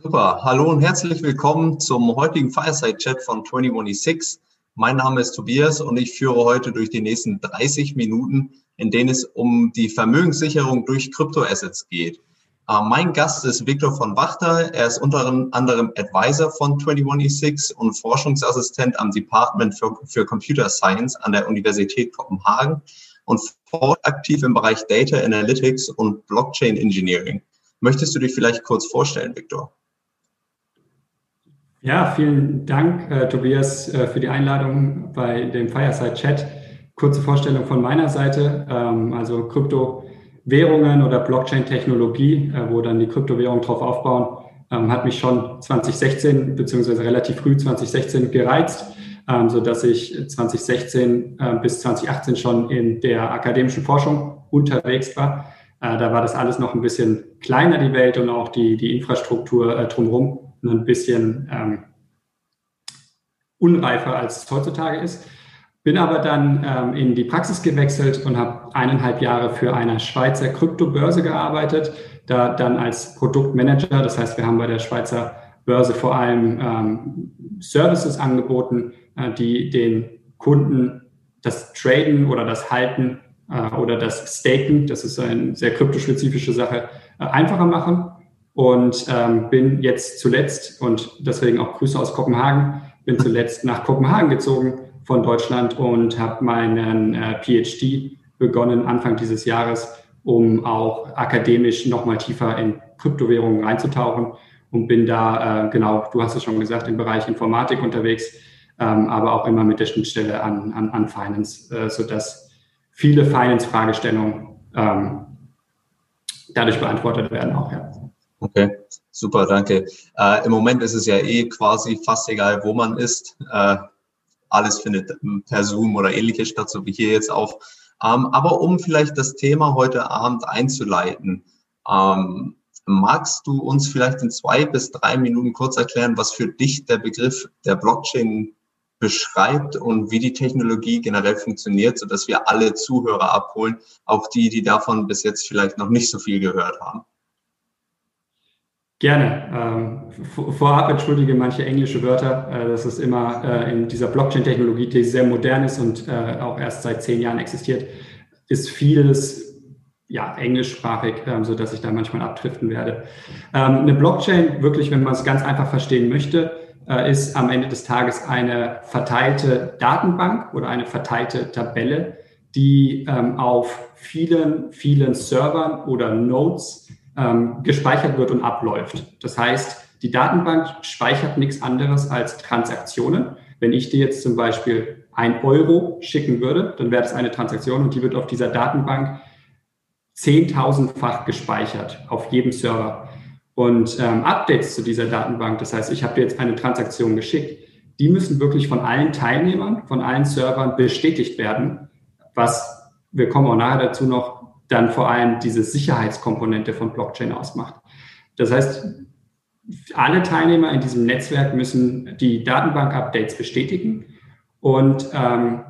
Super, hallo und herzlich willkommen zum heutigen Fireside-Chat von 2106. Mein Name ist Tobias und ich führe heute durch die nächsten 30 Minuten, in denen es um die Vermögenssicherung durch Kryptoassets geht. Uh, mein Gast ist Viktor von Wachter. Er ist unter anderem Advisor von 2106 und Forschungsassistent am Department für, für Computer Science an der Universität Kopenhagen und aktiv im Bereich Data Analytics und Blockchain Engineering. Möchtest du dich vielleicht kurz vorstellen, Viktor? Ja, vielen Dank, äh, Tobias, äh, für die Einladung bei dem Fireside Chat. Kurze Vorstellung von meiner Seite. Ähm, also Kryptowährungen oder Blockchain-Technologie, äh, wo dann die Kryptowährungen drauf aufbauen, ähm, hat mich schon 2016 beziehungsweise relativ früh 2016 gereizt, ähm, so dass ich 2016 äh, bis 2018 schon in der akademischen Forschung unterwegs war. Äh, da war das alles noch ein bisschen kleiner, die Welt und auch die, die Infrastruktur äh, ein bisschen ähm, unreifer, als es heutzutage ist. Bin aber dann ähm, in die Praxis gewechselt und habe eineinhalb Jahre für eine Schweizer Kryptobörse gearbeitet, da dann als Produktmanager. Das heißt, wir haben bei der Schweizer Börse vor allem ähm, Services angeboten, äh, die den Kunden das Traden oder das Halten äh, oder das Staken, das ist eine sehr kryptospezifische Sache, äh, einfacher machen und ähm, bin jetzt zuletzt und deswegen auch Grüße aus Kopenhagen, bin zuletzt nach Kopenhagen gezogen von Deutschland und habe meinen äh, PhD begonnen Anfang dieses Jahres, um auch akademisch nochmal tiefer in Kryptowährungen reinzutauchen und bin da, äh, genau, du hast es schon gesagt, im Bereich Informatik unterwegs, ähm, aber auch immer mit der Schnittstelle an, an, an Finance, äh, sodass viele Finance-Fragestellungen ähm, dadurch beantwortet werden auch, ja. Okay, super, danke. Äh, Im Moment ist es ja eh quasi fast egal, wo man ist. Äh, alles findet per Zoom oder ähnliches statt, so wie hier jetzt auch. Ähm, aber um vielleicht das Thema heute Abend einzuleiten, ähm, magst du uns vielleicht in zwei bis drei Minuten kurz erklären, was für dich der Begriff der Blockchain beschreibt und wie die Technologie generell funktioniert, sodass wir alle Zuhörer abholen, auch die, die davon bis jetzt vielleicht noch nicht so viel gehört haben? Gerne. Ähm, vorab entschuldige manche englische Wörter. Äh, das ist immer äh, in dieser Blockchain-Technologie, die sehr modern ist und äh, auch erst seit zehn Jahren existiert, ist vieles ja, englischsprachig, ähm, so dass ich da manchmal abdriften werde. Ähm, eine Blockchain, wirklich, wenn man es ganz einfach verstehen möchte, äh, ist am Ende des Tages eine verteilte Datenbank oder eine verteilte Tabelle, die ähm, auf vielen, vielen Servern oder Nodes ähm, gespeichert wird und abläuft. Das heißt, die Datenbank speichert nichts anderes als Transaktionen. Wenn ich dir jetzt zum Beispiel ein Euro schicken würde, dann wäre das eine Transaktion und die wird auf dieser Datenbank zehntausendfach gespeichert auf jedem Server. Und ähm, Updates zu dieser Datenbank, das heißt, ich habe dir jetzt eine Transaktion geschickt, die müssen wirklich von allen Teilnehmern, von allen Servern bestätigt werden, was wir kommen auch nachher dazu noch, dann vor allem diese Sicherheitskomponente von Blockchain ausmacht. Das heißt, alle Teilnehmer in diesem Netzwerk müssen die Datenbank-Updates bestätigen und ähm,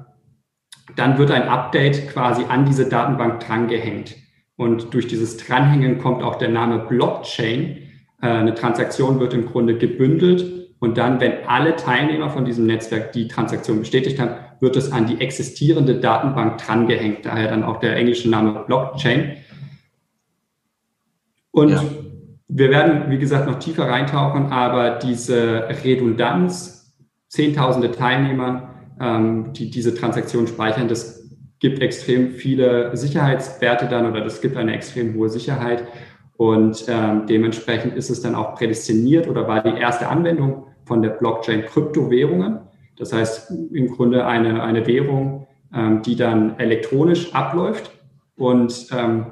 dann wird ein Update quasi an diese Datenbank drangehängt. Und durch dieses Dranhängen kommt auch der Name Blockchain. Äh, eine Transaktion wird im Grunde gebündelt und dann, wenn alle Teilnehmer von diesem Netzwerk die Transaktion bestätigt haben, wird es an die existierende Datenbank drangehängt, daher dann auch der englische Name Blockchain. Und ja. wir werden, wie gesagt, noch tiefer reintauchen, aber diese Redundanz, zehntausende Teilnehmer, ähm, die diese Transaktion speichern, das gibt extrem viele Sicherheitswerte dann oder das gibt eine extrem hohe Sicherheit. Und ähm, dementsprechend ist es dann auch prädestiniert oder war die erste Anwendung von der Blockchain Kryptowährungen. Das heißt im Grunde eine, eine Währung, ähm, die dann elektronisch abläuft und ähm,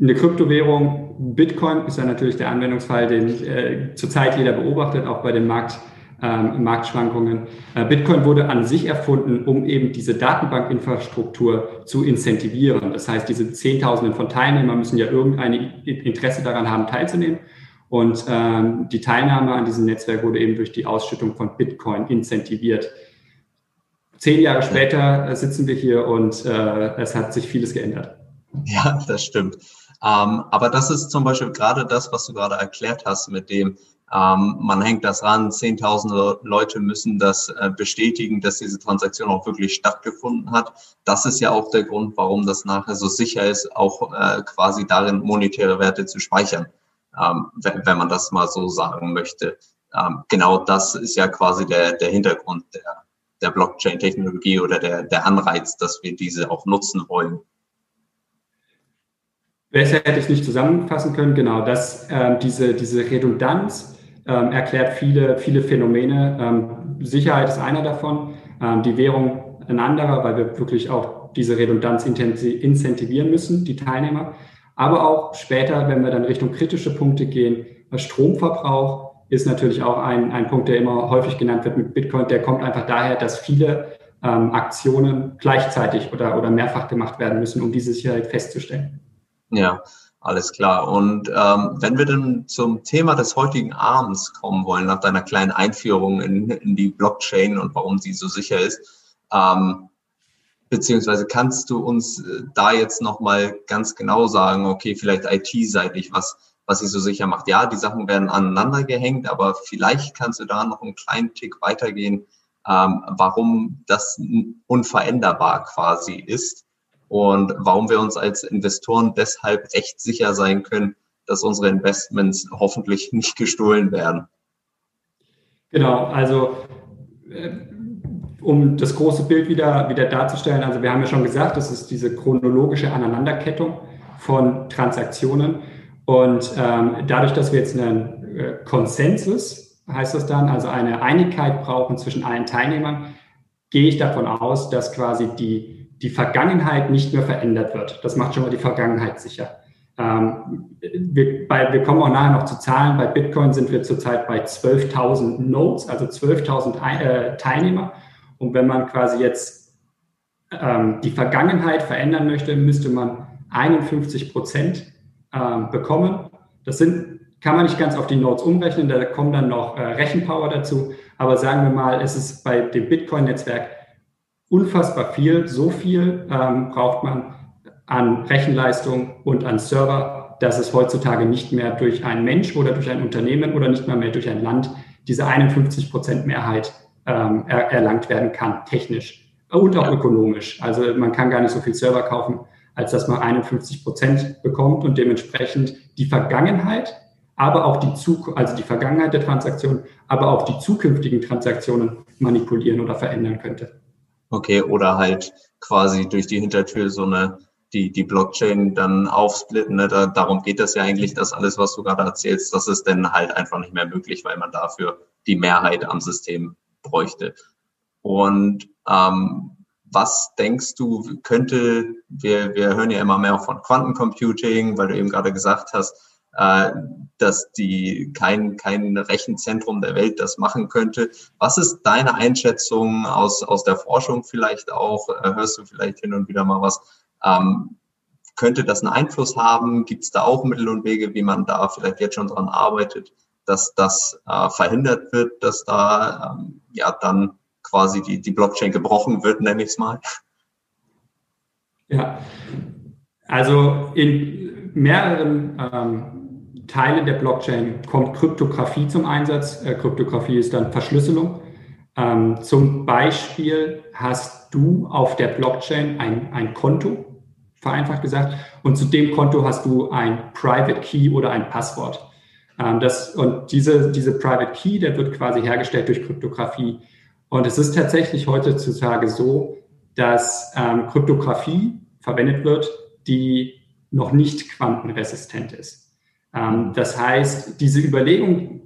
eine Kryptowährung, Bitcoin ist ja natürlich der Anwendungsfall, den äh, zurzeit jeder beobachtet, auch bei den Markt, ähm, Marktschwankungen. Äh, Bitcoin wurde an sich erfunden, um eben diese Datenbankinfrastruktur zu incentivieren. Das heißt, diese Zehntausenden von Teilnehmern müssen ja irgendein Interesse daran haben, teilzunehmen. Und ähm, die Teilnahme an diesem Netzwerk wurde eben durch die Ausschüttung von Bitcoin incentiviert. Zehn Jahre später äh, sitzen wir hier und äh, es hat sich vieles geändert. Ja, das stimmt. Ähm, aber das ist zum Beispiel gerade das, was du gerade erklärt hast, mit dem ähm, man hängt das ran, zehntausende Leute müssen das äh, bestätigen, dass diese Transaktion auch wirklich stattgefunden hat. Das ist ja auch der Grund, warum das nachher so sicher ist, auch äh, quasi darin monetäre Werte zu speichern, ähm, wenn, wenn, man das mal so sagen möchte. Ähm, genau das ist ja quasi der, der Hintergrund der, der Blockchain-Technologie oder der, der Anreiz, dass wir diese auch nutzen wollen. Besser hätte ich es nicht zusammenfassen können. Genau, dass ähm, diese, diese Redundanz ähm, erklärt viele, viele Phänomene. Ähm, Sicherheit ist einer davon, ähm, die Währung ein anderer, weil wir wirklich auch diese Redundanz incentivieren müssen, die Teilnehmer. Aber auch später, wenn wir dann Richtung kritische Punkte gehen, Stromverbrauch ist natürlich auch ein, ein Punkt, der immer häufig genannt wird mit Bitcoin. Der kommt einfach daher, dass viele ähm, Aktionen gleichzeitig oder, oder mehrfach gemacht werden müssen, um diese Sicherheit festzustellen. Ja, alles klar. Und ähm, wenn wir dann zum Thema des heutigen Abends kommen wollen, nach deiner kleinen Einführung in, in die Blockchain und warum sie so sicher ist, ähm, beziehungsweise kannst du uns äh, da jetzt nochmal ganz genau sagen, okay, vielleicht IT-seitig, was, was sie so sicher macht. Ja, die Sachen werden aneinander gehängt, aber vielleicht kannst du da noch einen kleinen Tick weitergehen, ähm, warum das unveränderbar quasi ist und warum wir uns als Investoren deshalb recht sicher sein können, dass unsere Investments hoffentlich nicht gestohlen werden. Genau, also äh, um das große Bild wieder, wieder darzustellen, also wir haben ja schon gesagt, das ist diese chronologische Aneinanderkettung von Transaktionen. Und ähm, dadurch, dass wir jetzt einen äh, Konsensus, heißt das dann, also eine Einigkeit brauchen zwischen allen Teilnehmern, gehe ich davon aus, dass quasi die die Vergangenheit nicht mehr verändert wird. Das macht schon mal die Vergangenheit sicher. Ähm, wir, bei, wir kommen auch nachher noch zu Zahlen. Bei Bitcoin sind wir zurzeit bei 12.000 Nodes, also 12.000 äh, Teilnehmer. Und wenn man quasi jetzt ähm, die Vergangenheit verändern möchte, müsste man 51 Prozent ähm, bekommen. Das sind, kann man nicht ganz auf die Nodes umrechnen, da kommt dann noch äh, Rechenpower dazu. Aber sagen wir mal, es ist bei dem Bitcoin-Netzwerk unfassbar viel. So viel ähm, braucht man an Rechenleistung und an Server, dass es heutzutage nicht mehr durch einen Mensch oder durch ein Unternehmen oder nicht mal mehr durch ein Land diese 51 Prozent Mehrheit ähm, er, erlangt werden kann, technisch und auch ökonomisch. Also man kann gar nicht so viel Server kaufen, als dass man 51 Prozent bekommt und dementsprechend die Vergangenheit, aber auch die Zukunft, also die Vergangenheit der Transaktion, aber auch die zukünftigen Transaktionen manipulieren oder verändern könnte. Okay, oder halt quasi durch die Hintertür so eine, die, die Blockchain dann aufsplitten. Ne? Da, darum geht es ja eigentlich, dass alles, was du gerade erzählst, das ist dann halt einfach nicht mehr möglich, weil man dafür die Mehrheit am System bräuchte. Und ähm, was denkst du, könnte, wir, wir hören ja immer mehr von Quantencomputing, weil du eben gerade gesagt hast, äh, dass die kein, kein Rechenzentrum der Welt das machen könnte. Was ist deine Einschätzung aus, aus der Forschung vielleicht auch? Äh, hörst du vielleicht hin und wieder mal was? Ähm, könnte das einen Einfluss haben? Gibt es da auch Mittel und Wege, wie man da vielleicht jetzt schon dran arbeitet, dass das äh, verhindert wird, dass da ähm, ja dann quasi die, die Blockchain gebrochen wird, nenne ich es mal? Ja, also in mehreren ähm, Teile der Blockchain kommt Kryptographie zum Einsatz. Äh, Kryptographie ist dann Verschlüsselung. Ähm, zum Beispiel hast du auf der Blockchain ein, ein Konto, vereinfacht gesagt, und zu dem Konto hast du ein Private Key oder ein Passwort. Ähm, das, und diese, diese Private Key, der wird quasi hergestellt durch Kryptographie. Und es ist tatsächlich heutzutage so, dass ähm, Kryptographie verwendet wird, die noch nicht quantenresistent ist. Ähm, das heißt, diese Überlegungen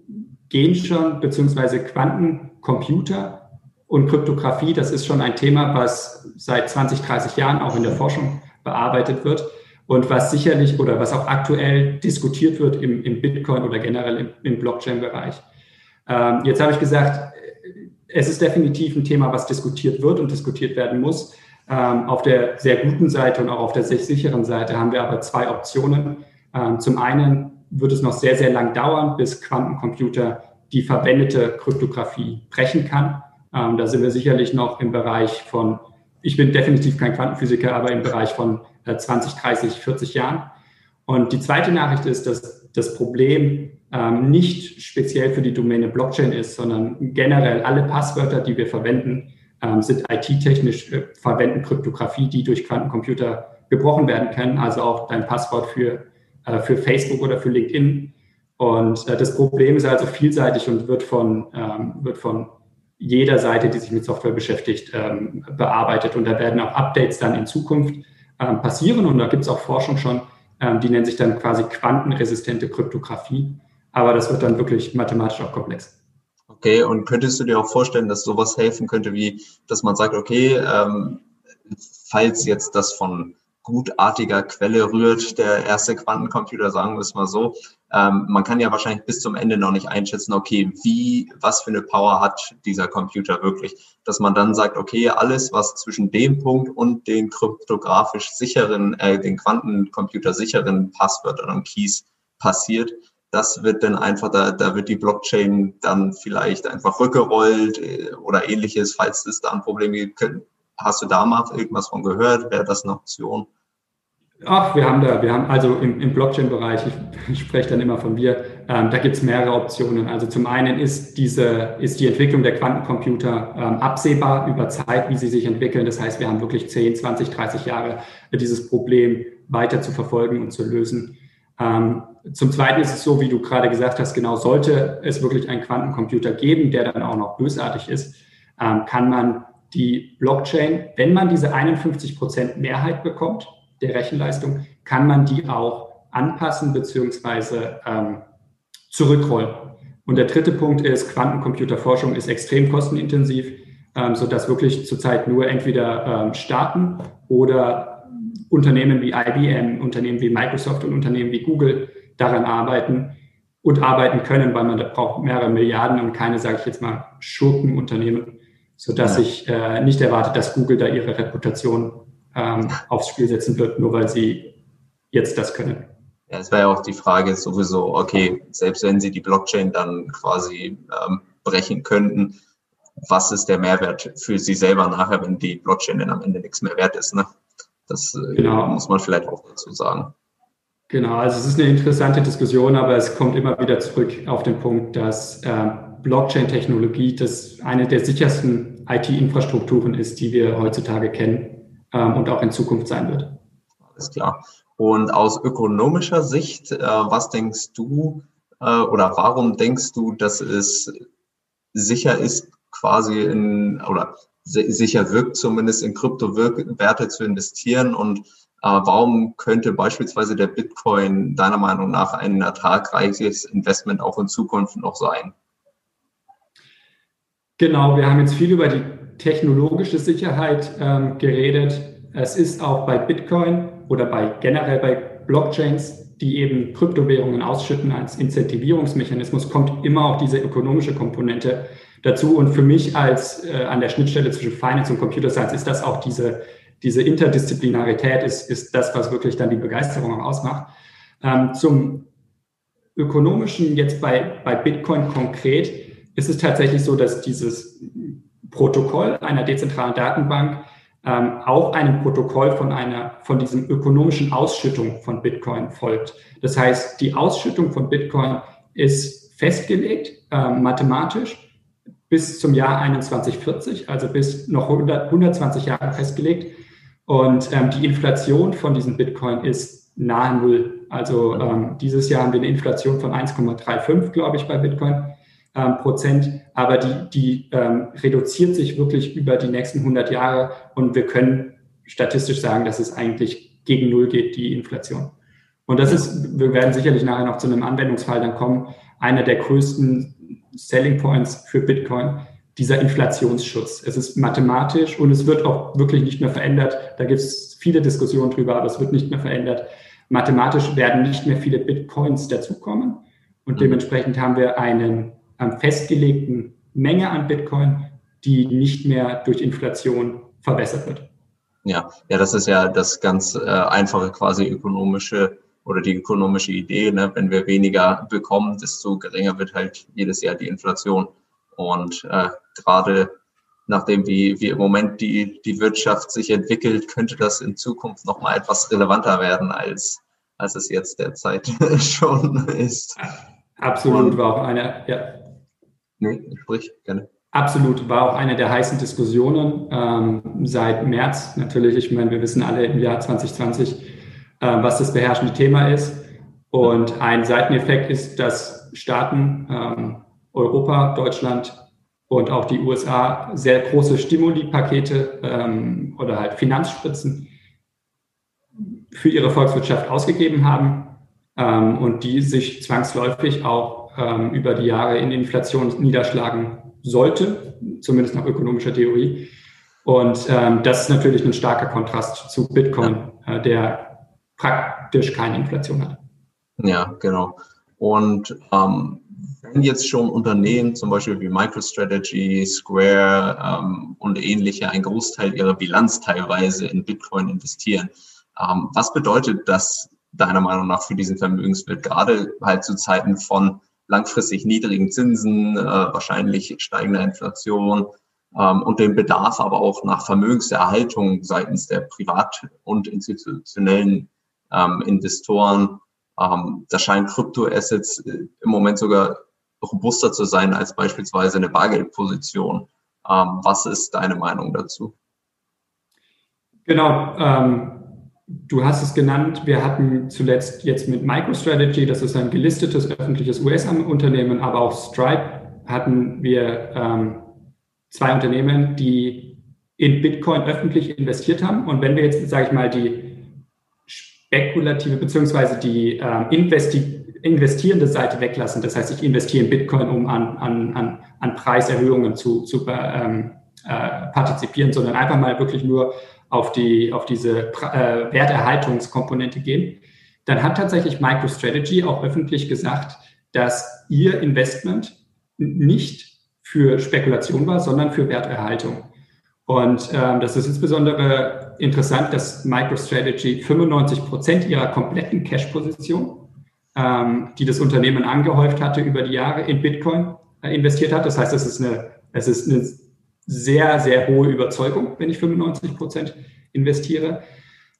gehen schon, beziehungsweise Quantencomputer und Kryptographie, das ist schon ein Thema, was seit 20, 30 Jahren auch in der Forschung bearbeitet wird und was sicherlich oder was auch aktuell diskutiert wird im, im Bitcoin oder generell im, im Blockchain-Bereich. Ähm, jetzt habe ich gesagt, es ist definitiv ein Thema, was diskutiert wird und diskutiert werden muss. Ähm, auf der sehr guten Seite und auch auf der sehr sicheren Seite haben wir aber zwei Optionen. Ähm, zum einen wird es noch sehr, sehr lang dauern, bis Quantencomputer die verwendete Kryptographie brechen kann. Ähm, da sind wir sicherlich noch im Bereich von, ich bin definitiv kein Quantenphysiker, aber im Bereich von äh, 20, 30, 40 Jahren. Und die zweite Nachricht ist, dass das Problem ähm, nicht speziell für die Domäne Blockchain ist, sondern generell alle Passwörter, die wir verwenden, ähm, sind IT-technisch, äh, verwenden Kryptographie, die durch Quantencomputer gebrochen werden können. Also auch dein Passwort für, äh, für Facebook oder für LinkedIn. Und äh, das Problem ist also vielseitig und wird von, ähm, wird von jeder Seite, die sich mit Software beschäftigt, ähm, bearbeitet. Und da werden auch Updates dann in Zukunft passieren. Und da gibt es auch Forschung schon, ähm, die nennt sich dann quasi quantenresistente Kryptographie. Aber das wird dann wirklich mathematisch auch komplex. Okay, und könntest du dir auch vorstellen, dass sowas helfen könnte, wie dass man sagt, okay, ähm, falls jetzt das von gutartiger Quelle rührt, der erste Quantencomputer, sagen wir es mal so. Ähm, man kann ja wahrscheinlich bis zum Ende noch nicht einschätzen, okay, wie, was für eine Power hat dieser Computer wirklich, dass man dann sagt, okay, alles, was zwischen dem Punkt und den kryptografisch sicheren, äh, den Quantencomputer sicheren Passwörtern und Keys passiert, das wird dann einfach, da, da wird die Blockchain dann vielleicht einfach rückgerollt äh, oder ähnliches, falls es da ein Problem gibt. Hast du da mal irgendwas von gehört? Wäre das eine Option? Ach, wir haben da, wir haben also im, im Blockchain-Bereich, ich spreche dann immer von wir, ähm, da gibt es mehrere Optionen. Also zum einen ist diese, ist die Entwicklung der Quantencomputer ähm, absehbar über Zeit, wie sie sich entwickeln. Das heißt, wir haben wirklich 10, 20, 30 Jahre, dieses Problem weiter zu verfolgen und zu lösen. Ähm, zum Zweiten ist es so, wie du gerade gesagt hast, genau sollte es wirklich einen Quantencomputer geben, der dann auch noch bösartig ist, ähm, kann man die Blockchain, wenn man diese 51 Prozent Mehrheit bekommt der Rechenleistung, kann man die auch anpassen bzw. Ähm, zurückrollen. Und der dritte Punkt ist, Quantencomputerforschung ist extrem kostenintensiv, ähm, sodass wirklich zurzeit nur entweder ähm, Staaten oder Unternehmen wie IBM, Unternehmen wie Microsoft und Unternehmen wie Google daran arbeiten und arbeiten können, weil man da braucht mehrere Milliarden und keine, sage ich jetzt mal, Schurkenunternehmen sodass ja. ich äh, nicht erwarte, dass Google da ihre Reputation ähm, aufs Spiel setzen wird, nur weil sie jetzt das können. Ja, es wäre ja auch die Frage sowieso, okay, selbst wenn sie die Blockchain dann quasi ähm, brechen könnten, was ist der Mehrwert für sie selber nachher, wenn die Blockchain dann am Ende nichts mehr wert ist? Ne? Das äh, genau. muss man vielleicht auch dazu sagen. Genau, also es ist eine interessante Diskussion, aber es kommt immer wieder zurück auf den Punkt, dass äh, Blockchain-Technologie das eine der sichersten IT-Infrastrukturen ist, die wir heutzutage kennen ähm, und auch in Zukunft sein wird. Alles klar. Und aus ökonomischer Sicht, äh, was denkst du äh, oder warum denkst du, dass es sicher ist, quasi in oder sicher wirkt, zumindest in Kryptowerte zu investieren und äh, warum könnte beispielsweise der Bitcoin deiner Meinung nach ein ertragreiches Investment auch in Zukunft noch sein? Genau, wir haben jetzt viel über die technologische Sicherheit ähm, geredet. Es ist auch bei Bitcoin oder bei generell bei Blockchains, die eben Kryptowährungen ausschütten als Incentivierungsmechanismus, kommt immer auch diese ökonomische Komponente dazu. Und für mich als äh, an der Schnittstelle zwischen Finance und Computer Science ist das auch diese, diese Interdisziplinarität, ist, ist das, was wirklich dann die Begeisterung ausmacht. Ähm, zum ökonomischen jetzt bei, bei Bitcoin konkret ist es tatsächlich so, dass dieses Protokoll einer dezentralen Datenbank ähm, auch einem Protokoll von einer, von diesem ökonomischen Ausschüttung von Bitcoin folgt. Das heißt, die Ausschüttung von Bitcoin ist festgelegt, äh, mathematisch, bis zum Jahr 2140, also bis noch 100, 120 Jahre festgelegt. Und ähm, die Inflation von diesem Bitcoin ist nahe Null. Also ähm, dieses Jahr haben wir eine Inflation von 1,35, glaube ich, bei Bitcoin ähm, Prozent, aber die, die ähm, reduziert sich wirklich über die nächsten 100 Jahre und wir können statistisch sagen, dass es eigentlich gegen Null geht, die Inflation. Und das ist, wir werden sicherlich nachher noch zu einem Anwendungsfall dann kommen, einer der größten Selling Points für Bitcoin, dieser Inflationsschutz. Es ist mathematisch und es wird auch wirklich nicht mehr verändert. Da gibt es viele Diskussionen drüber, aber es wird nicht mehr verändert. Mathematisch werden nicht mehr viele Bitcoins dazukommen und mhm. dementsprechend haben wir einen festgelegten Menge an Bitcoin, die nicht mehr durch Inflation verbessert wird. Ja, ja, das ist ja das ganz äh, einfache quasi ökonomische oder die ökonomische Idee. Ne? Wenn wir weniger bekommen, desto geringer wird halt jedes Jahr die Inflation. Und äh, gerade nachdem wie, wie im Moment die, die Wirtschaft sich entwickelt, könnte das in Zukunft nochmal etwas relevanter werden als als es jetzt derzeit schon ist. Absolut, war auch eine, ja. Nee, sprich, gerne. Absolut, war auch eine der heißen Diskussionen ähm, seit März. Natürlich, ich meine, wir wissen alle im Jahr 2020, äh, was das beherrschende Thema ist. Und ein Seiteneffekt ist, dass Staaten, ähm, Europa, Deutschland und auch die USA sehr große Stimuli-Pakete ähm, oder halt Finanzspritzen für ihre Volkswirtschaft ausgegeben haben ähm, und die sich zwangsläufig auch ähm, über die Jahre in Inflation niederschlagen sollte, zumindest nach ökonomischer Theorie. Und ähm, das ist natürlich ein starker Kontrast zu Bitcoin, äh, der praktisch keine Inflation hat. Ja, genau. Und ähm, wenn jetzt schon Unternehmen, zum Beispiel wie MicroStrategy, Square ähm, und ähnliche, einen Großteil ihrer Bilanz teilweise in Bitcoin investieren, ähm, was bedeutet das deiner Meinung nach für diesen Vermögenswert, gerade halt zu Zeiten von langfristig niedrigen Zinsen, äh, wahrscheinlich steigender Inflation ähm, und dem Bedarf aber auch nach Vermögenserhaltung seitens der privat- und institutionellen ähm, Investoren. Ähm, da scheinen Kryptoassets äh, im Moment sogar robuster zu sein als beispielsweise eine Bargeldposition. Was ist deine Meinung dazu? Genau, Du hast es genannt, wir hatten zuletzt jetzt mit MicroStrategy, das ist ein gelistetes öffentliches US-Unternehmen, aber auch Stripe hatten wir ähm, zwei Unternehmen, die in Bitcoin öffentlich investiert haben. Und wenn wir jetzt, sage ich mal, die spekulative beziehungsweise die ähm, investi investierende Seite weglassen, das heißt, ich investiere in Bitcoin, um an, an, an, an Preiserhöhungen zu, zu ähm, äh, partizipieren, sondern einfach mal wirklich nur auf, die, auf diese äh, Werterhaltungskomponente gehen, dann hat tatsächlich MicroStrategy auch öffentlich gesagt, dass ihr Investment nicht für Spekulation war, sondern für Werterhaltung. Und ähm, das ist insbesondere interessant, dass MicroStrategy 95 Prozent ihrer kompletten Cash-Position, ähm, die das Unternehmen angehäuft hatte über die Jahre in Bitcoin, äh, investiert hat. Das heißt, es ist eine, es ist eine sehr, sehr hohe Überzeugung, wenn ich 95 Prozent investiere.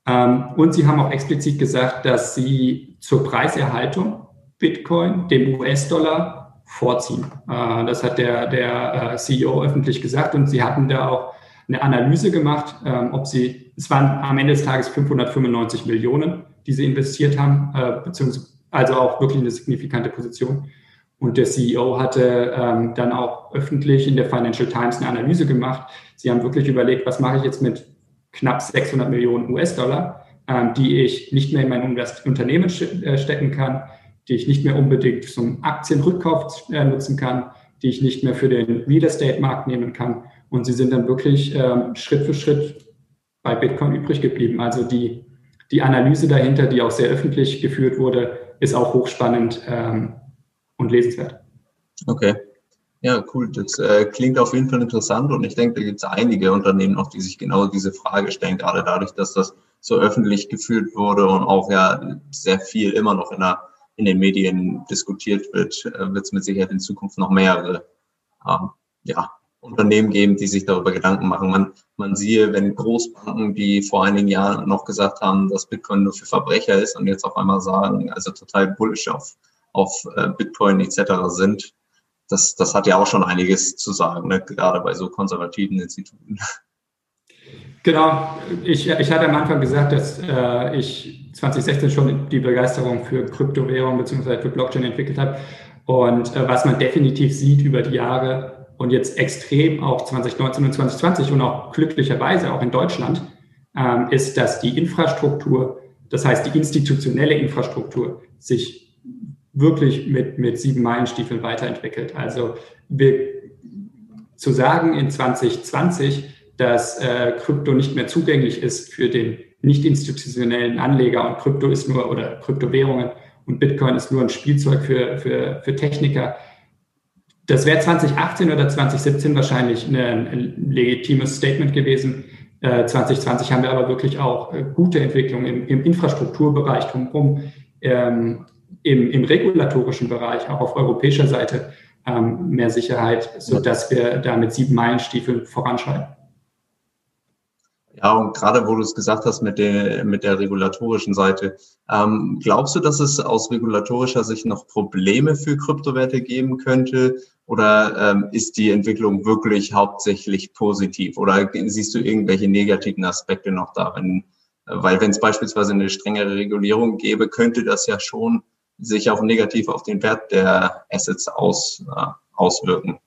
Ähm, und sie haben auch explizit gesagt, dass sie zur Preiserhaltung Bitcoin dem US-Dollar vorziehen. Äh, das hat der, der äh, CEO öffentlich gesagt und sie hatten da auch eine Analyse gemacht, ähm, ob sie, es waren am Ende des Tages 595 Millionen, die sie investiert haben, äh, beziehungsweise also auch wirklich eine signifikante Position. Und der CEO hatte ähm, dann auch öffentlich in der Financial Times eine Analyse gemacht. Sie haben wirklich überlegt, was mache ich jetzt mit knapp 600 Millionen US-Dollar, ähm, die ich nicht mehr in mein Unternehmen äh, stecken kann, die ich nicht mehr unbedingt zum Aktienrückkauf äh, nutzen kann, die ich nicht mehr für den Real Estate-Markt nehmen kann. Und sie sind dann wirklich ähm, Schritt für Schritt bei Bitcoin übrig geblieben. Also die, die Analyse dahinter, die auch sehr öffentlich geführt wurde, ist auch hochspannend. Ähm, und lesenswert. Okay. Ja, cool. Das äh, klingt auf jeden Fall interessant und ich denke, da gibt es einige Unternehmen noch, die sich genau diese Frage stellen, gerade dadurch, dass das so öffentlich geführt wurde und auch ja sehr viel immer noch in, der, in den Medien diskutiert wird, äh, wird es mit Sicherheit in Zukunft noch mehrere ähm, ja, Unternehmen geben, die sich darüber Gedanken machen. Man, man siehe, wenn Großbanken, die vor einigen Jahren noch gesagt haben, dass Bitcoin nur für Verbrecher ist und jetzt auf einmal sagen, also total bullish auf auf äh, Bitcoin etc. sind, das, das hat ja auch schon einiges zu sagen, ne? gerade bei so konservativen Instituten. Genau, ich, ich hatte am Anfang gesagt, dass äh, ich 2016 schon die Begeisterung für Kryptowährung bzw. für Blockchain entwickelt habe. Und äh, was man definitiv sieht über die Jahre und jetzt extrem auch 2019 und 2020 und auch glücklicherweise auch in Deutschland, ähm, ist, dass die Infrastruktur, das heißt die institutionelle Infrastruktur, sich wirklich mit, mit sieben Meilenstiefeln weiterentwickelt. Also wir, zu sagen in 2020, dass äh, Krypto nicht mehr zugänglich ist für den nicht institutionellen Anleger und Krypto ist nur oder Kryptowährungen und Bitcoin ist nur ein Spielzeug für, für, für Techniker. Das wäre 2018 oder 2017 wahrscheinlich eine, ein legitimes Statement gewesen. Äh, 2020 haben wir aber wirklich auch äh, gute Entwicklungen im, im Infrastrukturbereich drumherum. Ähm, im, im regulatorischen Bereich, auch auf europäischer Seite, ähm, mehr Sicherheit, sodass wir da mit sieben Meilenstiefeln voranschreiten. Ja, und gerade wo du es gesagt hast mit der, mit der regulatorischen Seite, ähm, glaubst du, dass es aus regulatorischer Sicht noch Probleme für Kryptowerte geben könnte? Oder ähm, ist die Entwicklung wirklich hauptsächlich positiv? Oder siehst du irgendwelche negativen Aspekte noch darin? Weil wenn es beispielsweise eine strengere Regulierung gäbe, könnte das ja schon sich auch negativ auf den Wert der Assets aus, äh, auswirken.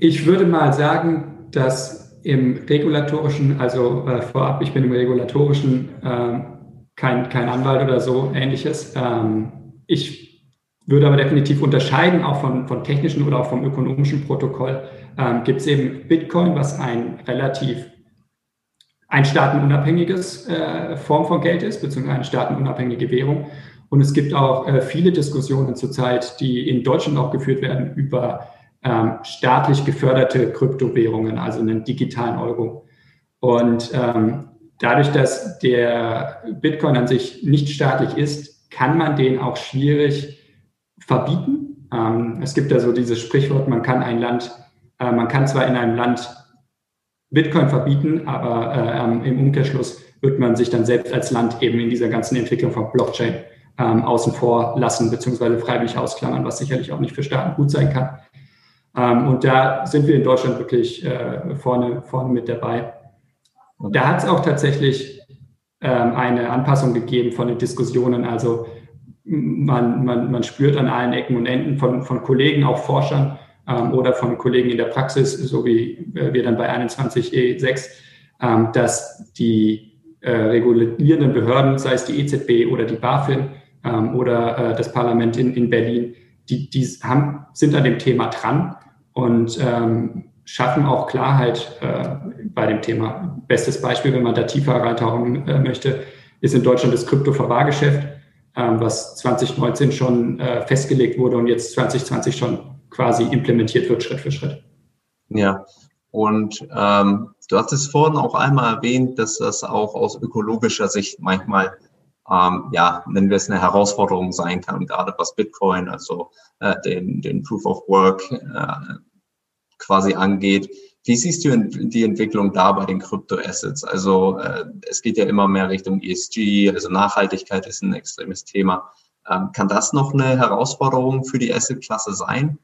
Ich würde mal sagen, dass im regulatorischen, also äh, vorab, ich bin im regulatorischen äh, kein, kein Anwalt oder so ähnliches. Ähm, ich würde aber definitiv unterscheiden, auch von, von technischen oder auch vom ökonomischen Protokoll. Ähm, Gibt es eben Bitcoin, was ein relativ ein staatenunabhängiges äh, Form von Geld ist, beziehungsweise eine staatenunabhängige Währung. Und es gibt auch äh, viele Diskussionen zurzeit, die in Deutschland auch geführt werden über ähm, staatlich geförderte Kryptowährungen, also einen digitalen Euro. Und ähm, dadurch, dass der Bitcoin an sich nicht staatlich ist, kann man den auch schwierig verbieten. Ähm, es gibt ja so dieses Sprichwort, man kann ein Land, äh, man kann zwar in einem Land Bitcoin verbieten, aber äh, im Umkehrschluss wird man sich dann selbst als Land eben in dieser ganzen Entwicklung von Blockchain ähm, außen vor lassen, beziehungsweise freiwillig ausklammern, was sicherlich auch nicht für Staaten gut sein kann. Ähm, und da sind wir in Deutschland wirklich äh, vorne, vorne mit dabei. Da hat es auch tatsächlich ähm, eine Anpassung gegeben von den Diskussionen. Also man, man, man spürt an allen Ecken und Enden von, von Kollegen, auch Forschern ähm, oder von Kollegen in der Praxis, so wie äh, wir dann bei 21E6, ähm, dass die äh, regulierenden Behörden, sei es die EZB oder die BaFin ähm, oder äh, das Parlament in, in Berlin, die, die haben, sind an dem Thema dran und schaffen auch Klarheit bei dem Thema. Bestes Beispiel, wenn man da tiefer reintauchen möchte, ist in Deutschland das Kryptoverwahrgeschäft, was 2019 schon festgelegt wurde und jetzt 2020 schon quasi implementiert wird, Schritt für Schritt. Ja, und ähm, du hattest vorhin auch einmal erwähnt, dass das auch aus ökologischer Sicht manchmal ähm, ja, nennen wir es eine Herausforderung sein kann, gerade was Bitcoin, also äh, den, den Proof of Work äh, quasi angeht. Wie siehst du die Entwicklung da bei den Kryptoassets? Also äh, es geht ja immer mehr Richtung ESG, also Nachhaltigkeit ist ein extremes Thema. Ähm, kann das noch eine Herausforderung für die Assetklasse sein?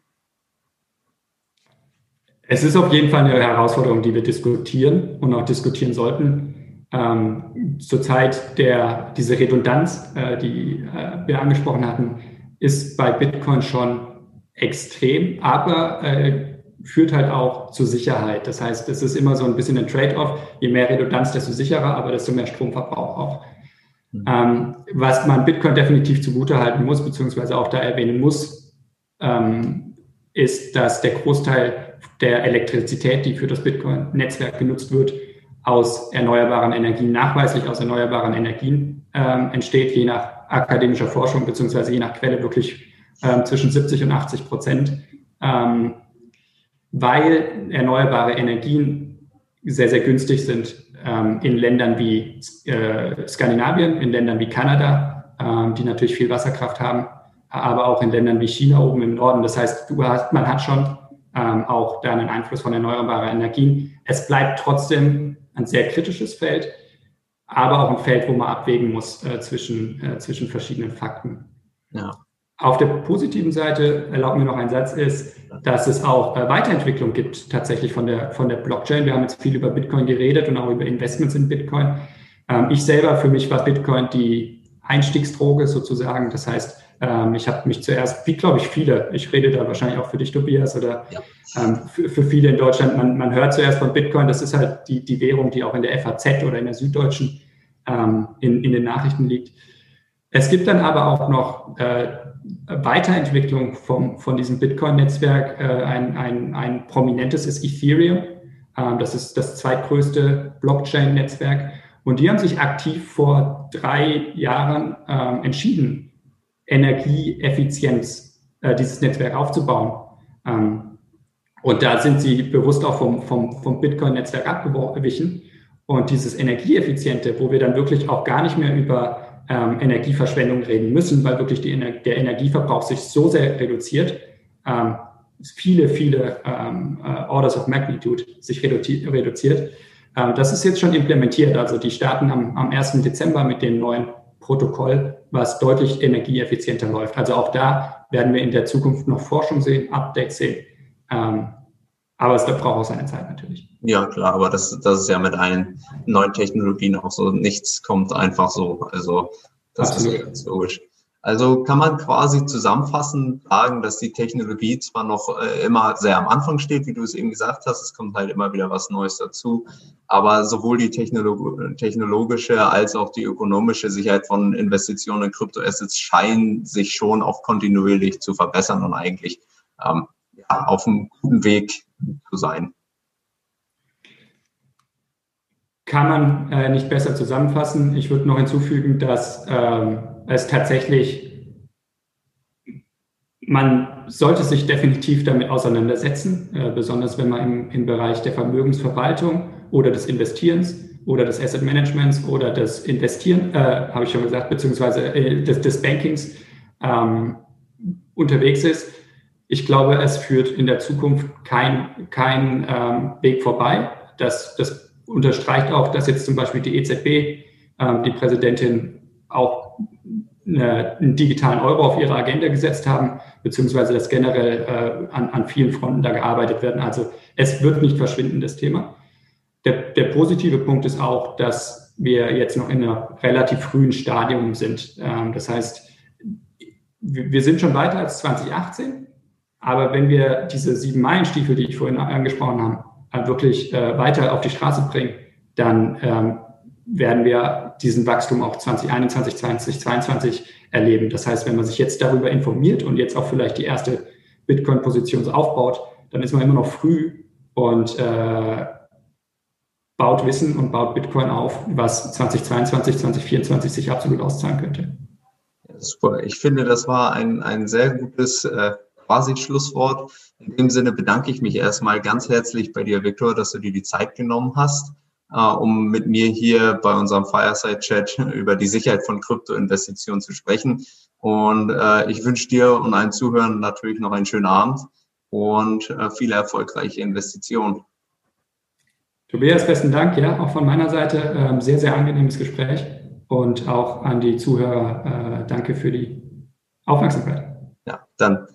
Es ist auf jeden Fall eine Herausforderung, die wir diskutieren und auch diskutieren sollten. Ähm, zurzeit der, diese Redundanz, äh, die äh, wir angesprochen hatten, ist bei Bitcoin schon extrem, aber äh, führt halt auch zur Sicherheit. Das heißt, es ist immer so ein bisschen ein Trade-off. Je mehr Redundanz, desto sicherer, aber desto mehr Stromverbrauch auch. Mhm. Ähm, was man Bitcoin definitiv zugutehalten muss, beziehungsweise auch da erwähnen muss, ähm, ist, dass der Großteil der Elektrizität, die für das Bitcoin-Netzwerk genutzt wird, aus erneuerbaren Energien, nachweislich aus erneuerbaren Energien ähm, entsteht, je nach akademischer Forschung, beziehungsweise je nach Quelle wirklich ähm, zwischen 70 und 80 Prozent. Ähm, weil erneuerbare Energien sehr, sehr günstig sind ähm, in Ländern wie äh, Skandinavien, in Ländern wie Kanada, ähm, die natürlich viel Wasserkraft haben, aber auch in Ländern wie China oben im Norden. Das heißt, hast, man hat schon ähm, auch da einen Einfluss von erneuerbaren Energien. Es bleibt trotzdem ein sehr kritisches Feld, aber auch ein Feld, wo man abwägen muss äh, zwischen, äh, zwischen verschiedenen Fakten. Ja. Auf der positiven Seite, erlaubt mir noch ein Satz, ist, dass es auch äh, Weiterentwicklung gibt tatsächlich von der, von der Blockchain. Wir haben jetzt viel über Bitcoin geredet und auch über Investments in Bitcoin. Ähm, ich selber, für mich war Bitcoin die Einstiegsdroge sozusagen. Das heißt, ähm, ich habe mich zuerst, wie glaube ich viele, ich rede da wahrscheinlich auch für dich, Tobias, oder ja. ähm, für, für, viele in Deutschland, man, man hört zuerst von Bitcoin, das ist halt die, die Währung, die auch in der FAZ oder in der Süddeutschen ähm, in, in den Nachrichten liegt. Es gibt dann aber auch noch äh, Weiterentwicklung vom, von diesem Bitcoin-Netzwerk. Äh, ein, ein, ein prominentes ist Ethereum. Ähm, das ist das zweitgrößte Blockchain-Netzwerk. Und die haben sich aktiv vor drei Jahren ähm, entschieden, Energieeffizienz äh, dieses Netzwerk aufzubauen. Ähm, und da sind sie bewusst auch vom, vom, vom Bitcoin-Netzwerk abgewichen. Und dieses Energieeffiziente, wo wir dann wirklich auch gar nicht mehr über ähm, Energieverschwendung reden müssen, weil wirklich die, der Energieverbrauch sich so sehr reduziert. Ähm, viele, viele ähm, äh, Orders of Magnitude sich reduziert. Ähm, das ist jetzt schon implementiert. Also die starten am, am 1. Dezember mit dem neuen Protokoll, was deutlich energieeffizienter läuft. Also auch da werden wir in der Zukunft noch Forschung sehen, Updates sehen. Ähm, aber es braucht auch seine Zeit natürlich. Ja, klar, aber das, das ist ja mit allen neuen Technologien auch so. Nichts kommt einfach so. Also das Absolut. ist ganz logisch. Also kann man quasi zusammenfassend sagen, dass die Technologie zwar noch äh, immer sehr am Anfang steht, wie du es eben gesagt hast, es kommt halt immer wieder was Neues dazu, aber sowohl die Technolog technologische als auch die ökonomische Sicherheit von Investitionen in Kryptoassets scheinen sich schon auch kontinuierlich zu verbessern und eigentlich ähm, ja, auf einem guten Weg zu sein. Kann man äh, nicht besser zusammenfassen. Ich würde noch hinzufügen, dass ähm, es tatsächlich, man sollte sich definitiv damit auseinandersetzen, äh, besonders wenn man im, im Bereich der Vermögensverwaltung oder des Investierens oder des Asset Managements oder des Investieren, äh, habe ich schon gesagt, beziehungsweise äh, des, des Bankings ähm, unterwegs ist. Ich glaube, es führt in der Zukunft kein, kein ähm, Weg vorbei. Das, das unterstreicht auch, dass jetzt zum Beispiel die EZB, ähm, die Präsidentin auch eine, einen digitalen Euro auf ihre Agenda gesetzt haben, beziehungsweise dass generell äh, an, an vielen Fronten da gearbeitet werden. Also es wird nicht verschwinden, das Thema. Der, der positive Punkt ist auch, dass wir jetzt noch in einem relativ frühen Stadium sind. Ähm, das heißt, wir sind schon weiter als 2018, aber wenn wir diese sieben Meilenstiefel, die ich vorhin angesprochen habe, wirklich äh, weiter auf die Straße bringen, dann ähm, werden wir diesen Wachstum auch 2021, 2022 erleben. Das heißt, wenn man sich jetzt darüber informiert und jetzt auch vielleicht die erste Bitcoin-Position aufbaut, dann ist man immer noch früh und äh, baut Wissen und baut Bitcoin auf, was 2022, 2024 sich absolut auszahlen könnte. super. Ich finde, das war ein, ein sehr gutes äh, quasi Schlusswort. In dem Sinne bedanke ich mich erstmal ganz herzlich bei dir, Viktor, dass du dir die Zeit genommen hast um mit mir hier bei unserem Fireside-Chat über die Sicherheit von Kryptoinvestitionen zu sprechen. Und äh, ich wünsche dir und allen Zuhörern natürlich noch einen schönen Abend und äh, viele erfolgreiche Investitionen. Tobias, besten Dank, ja, auch von meiner Seite. Ähm, sehr, sehr angenehmes Gespräch und auch an die Zuhörer äh, danke für die Aufmerksamkeit. Ja, dann